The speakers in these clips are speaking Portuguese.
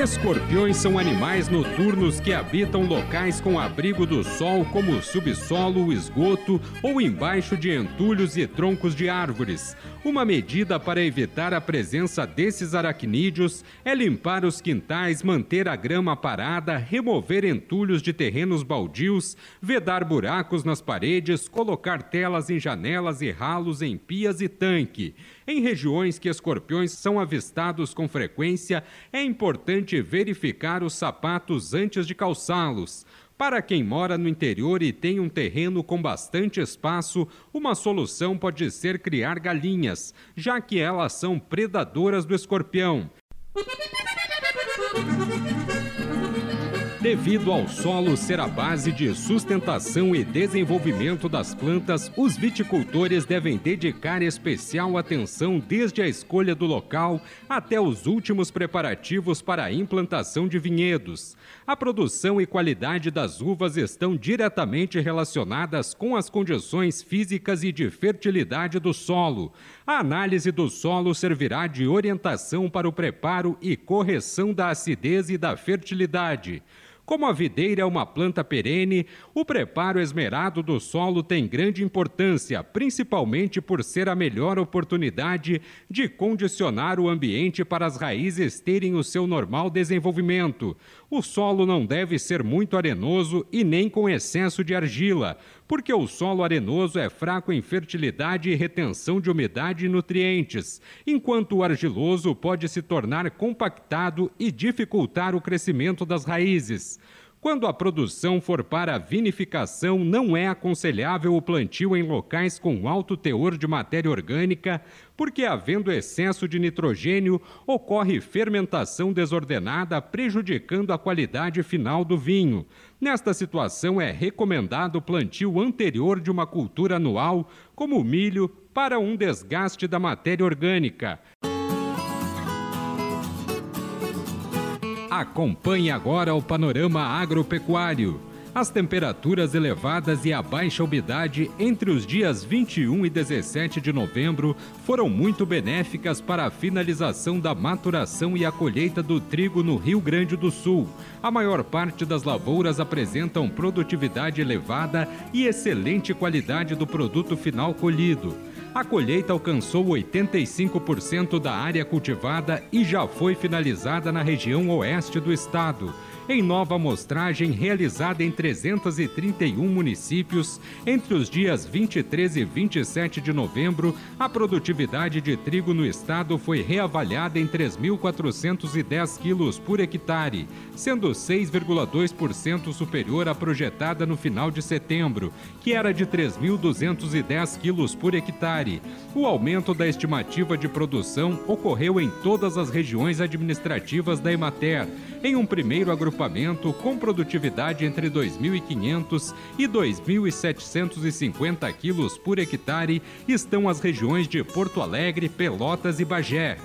Escorpiões são animais noturnos que habitam locais com abrigo do sol, como o subsolo, o esgoto ou embaixo de entulhos e troncos de árvores. Uma medida para evitar a presença desses aracnídeos é limpar os quintais, manter a grama parada, remover entulhos de terrenos baldios, vedar buracos nas paredes, colocar telas em janelas e ralos em pias e tanque. Em regiões que escorpiões são avistados com frequência, é importante verificar os sapatos antes de calçá-los. Para quem mora no interior e tem um terreno com bastante espaço, uma solução pode ser criar galinhas, já que elas são predadoras do escorpião. Devido ao solo ser a base de sustentação e desenvolvimento das plantas, os viticultores devem dedicar especial atenção desde a escolha do local até os últimos preparativos para a implantação de vinhedos. A produção e qualidade das uvas estão diretamente relacionadas com as condições físicas e de fertilidade do solo. A análise do solo servirá de orientação para o preparo e correção da acidez e da fertilidade. Como a videira é uma planta perene, o preparo esmerado do solo tem grande importância, principalmente por ser a melhor oportunidade de condicionar o ambiente para as raízes terem o seu normal desenvolvimento. O solo não deve ser muito arenoso e nem com excesso de argila, porque o solo arenoso é fraco em fertilidade e retenção de umidade e nutrientes, enquanto o argiloso pode se tornar compactado e dificultar o crescimento das raízes. Quando a produção for para vinificação, não é aconselhável o plantio em locais com alto teor de matéria orgânica, porque, havendo excesso de nitrogênio, ocorre fermentação desordenada, prejudicando a qualidade final do vinho. Nesta situação, é recomendado o plantio anterior de uma cultura anual, como o milho, para um desgaste da matéria orgânica. Acompanhe agora o panorama agropecuário. As temperaturas elevadas e a baixa umidade entre os dias 21 e 17 de novembro foram muito benéficas para a finalização da maturação e a colheita do trigo no Rio Grande do Sul. A maior parte das lavouras apresentam produtividade elevada e excelente qualidade do produto final colhido. A colheita alcançou 85% da área cultivada e já foi finalizada na região oeste do estado em nova amostragem realizada em 331 municípios entre os dias 23 e 27 de novembro, a produtividade de trigo no estado foi reavaliada em 3.410 quilos por hectare, sendo 6,2% superior à projetada no final de setembro, que era de 3.210 quilos por hectare. O aumento da estimativa de produção ocorreu em todas as regiões administrativas da Emater, em um primeiro agrupamento com produtividade entre 2.500 e 2.750 quilos por hectare estão as regiões de Porto Alegre, Pelotas e Bagé.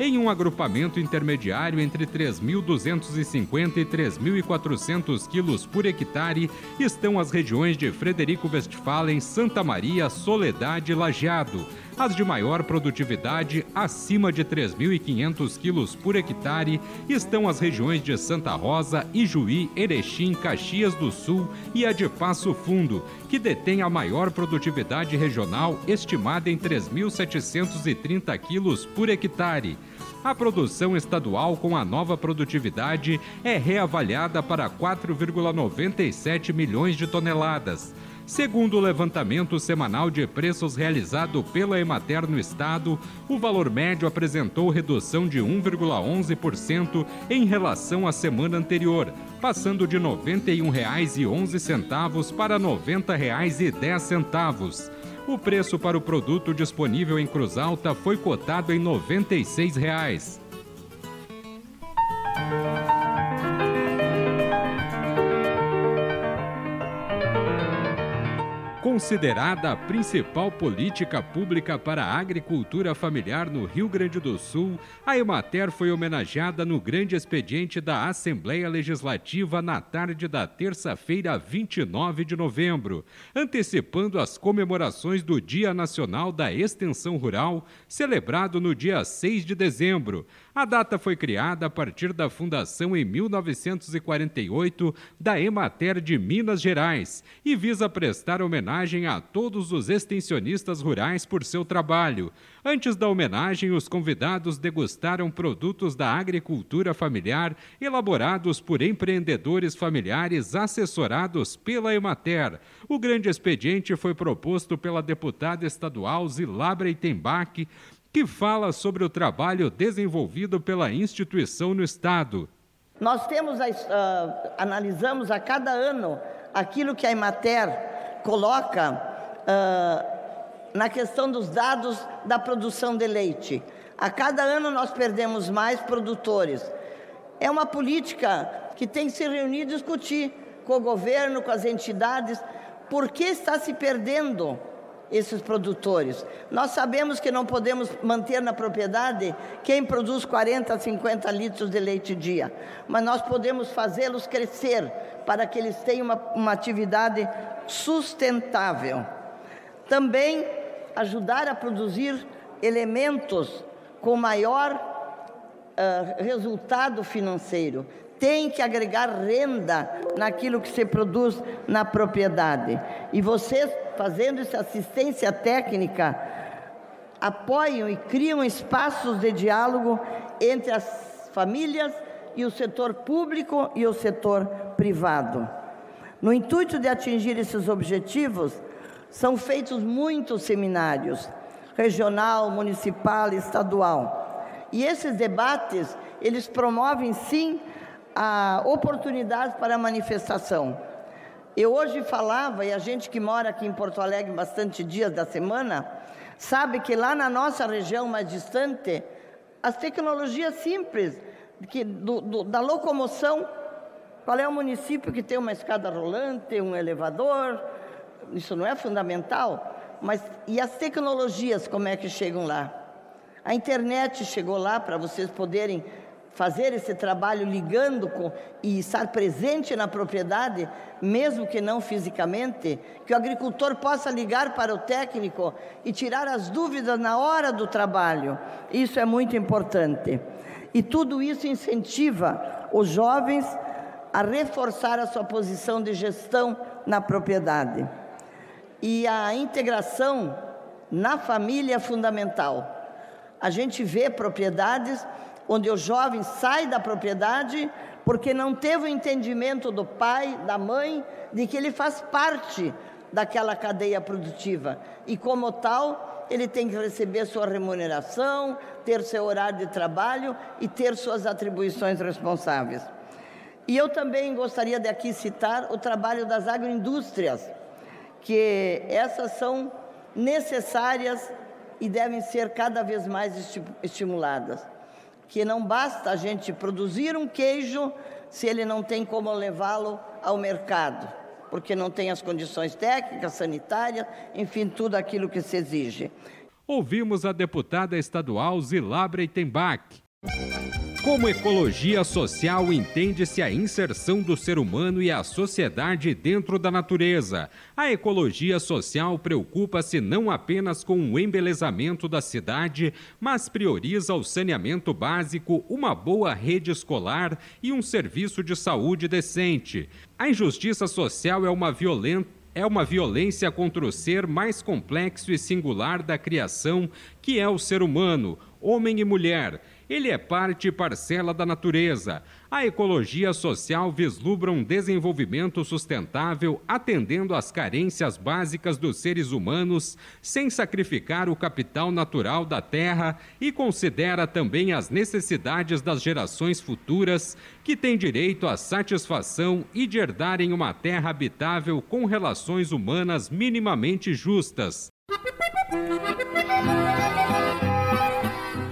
Em um agrupamento intermediário entre 3.250 e 3.400 quilos por hectare estão as regiões de Frederico Westphalen, Santa Maria, Soledade e Lajeado as de maior produtividade, acima de 3.500 quilos por hectare, estão as regiões de Santa Rosa, Ijuí, Erechim, Caxias do Sul e a de Passo Fundo, que detém a maior produtividade regional, estimada em 3.730 quilos por hectare. A produção estadual com a nova produtividade é reavaliada para 4,97 milhões de toneladas. Segundo o levantamento semanal de preços realizado pela Emater no estado, o valor médio apresentou redução de 1,11% em relação à semana anterior, passando de R$ 91,11 para R$ 90,10. O preço para o produto disponível em Cruz Alta foi cotado em 96 reais. Considerada a principal política pública para a agricultura familiar no Rio Grande do Sul, a Emater foi homenageada no grande expediente da Assembleia Legislativa na tarde da terça-feira, 29 de novembro, antecipando as comemorações do Dia Nacional da Extensão Rural, celebrado no dia 6 de dezembro. A data foi criada a partir da fundação em 1948 da Emater de Minas Gerais e visa prestar homenagem a todos os extensionistas rurais por seu trabalho. Antes da homenagem, os convidados degustaram produtos da agricultura familiar elaborados por empreendedores familiares assessorados pela Emater. O grande expediente foi proposto pela deputada estadual Zilá Breitenbach, que fala sobre o trabalho desenvolvido pela instituição no Estado. Nós temos, uh, analisamos a cada ano aquilo que a Emater coloca uh, na questão dos dados da produção de leite. A cada ano nós perdemos mais produtores. É uma política que tem que se reunir e discutir com o governo, com as entidades, por que está se perdendo esses produtores. Nós sabemos que não podemos manter na propriedade quem produz 40, 50 litros de leite dia, mas nós podemos fazê-los crescer para que eles tenham uma, uma atividade sustentável. Também ajudar a produzir elementos com maior uh, resultado financeiro. Tem que agregar renda naquilo que se produz na propriedade. E vocês fazendo essa assistência técnica, apoiam e criam espaços de diálogo entre as famílias e o setor público e o setor privado. No intuito de atingir esses objetivos, são feitos muitos seminários, regional, municipal, estadual. E esses debates, eles promovem sim a oportunidade para a manifestação. Eu hoje falava, e a gente que mora aqui em Porto Alegre bastante dias da semana, sabe que lá na nossa região mais distante, as tecnologias simples que, do, do, da locomoção, qual é o município que tem uma escada rolante, um elevador, isso não é fundamental, mas e as tecnologias como é que chegam lá? A internet chegou lá para vocês poderem fazer esse trabalho ligando com, e estar presente na propriedade, mesmo que não fisicamente, que o agricultor possa ligar para o técnico e tirar as dúvidas na hora do trabalho. Isso é muito importante. E tudo isso incentiva os jovens a reforçar a sua posição de gestão na propriedade. E a integração na família é fundamental. A gente vê propriedades onde o jovem sai da propriedade porque não teve o entendimento do pai, da mãe, de que ele faz parte daquela cadeia produtiva e, como tal, ele tem que receber sua remuneração, ter seu horário de trabalho e ter suas atribuições responsáveis. E eu também gostaria de aqui citar o trabalho das agroindústrias, que essas são necessárias e devem ser cada vez mais estimuladas que não basta a gente produzir um queijo se ele não tem como levá-lo ao mercado, porque não tem as condições técnicas, sanitárias, enfim, tudo aquilo que se exige. Ouvimos a deputada estadual Zilá Breitenbach. Como ecologia social, entende-se a inserção do ser humano e a sociedade dentro da natureza. A ecologia social preocupa-se não apenas com o embelezamento da cidade, mas prioriza o saneamento básico, uma boa rede escolar e um serviço de saúde decente. A injustiça social é uma violenta é uma violência contra o ser mais complexo e singular da criação, que é o ser humano, homem e mulher ele é parte e parcela da natureza. A ecologia social vislumbra um desenvolvimento sustentável atendendo às carências básicas dos seres humanos, sem sacrificar o capital natural da terra e considera também as necessidades das gerações futuras, que têm direito à satisfação e de herdarem uma terra habitável com relações humanas minimamente justas.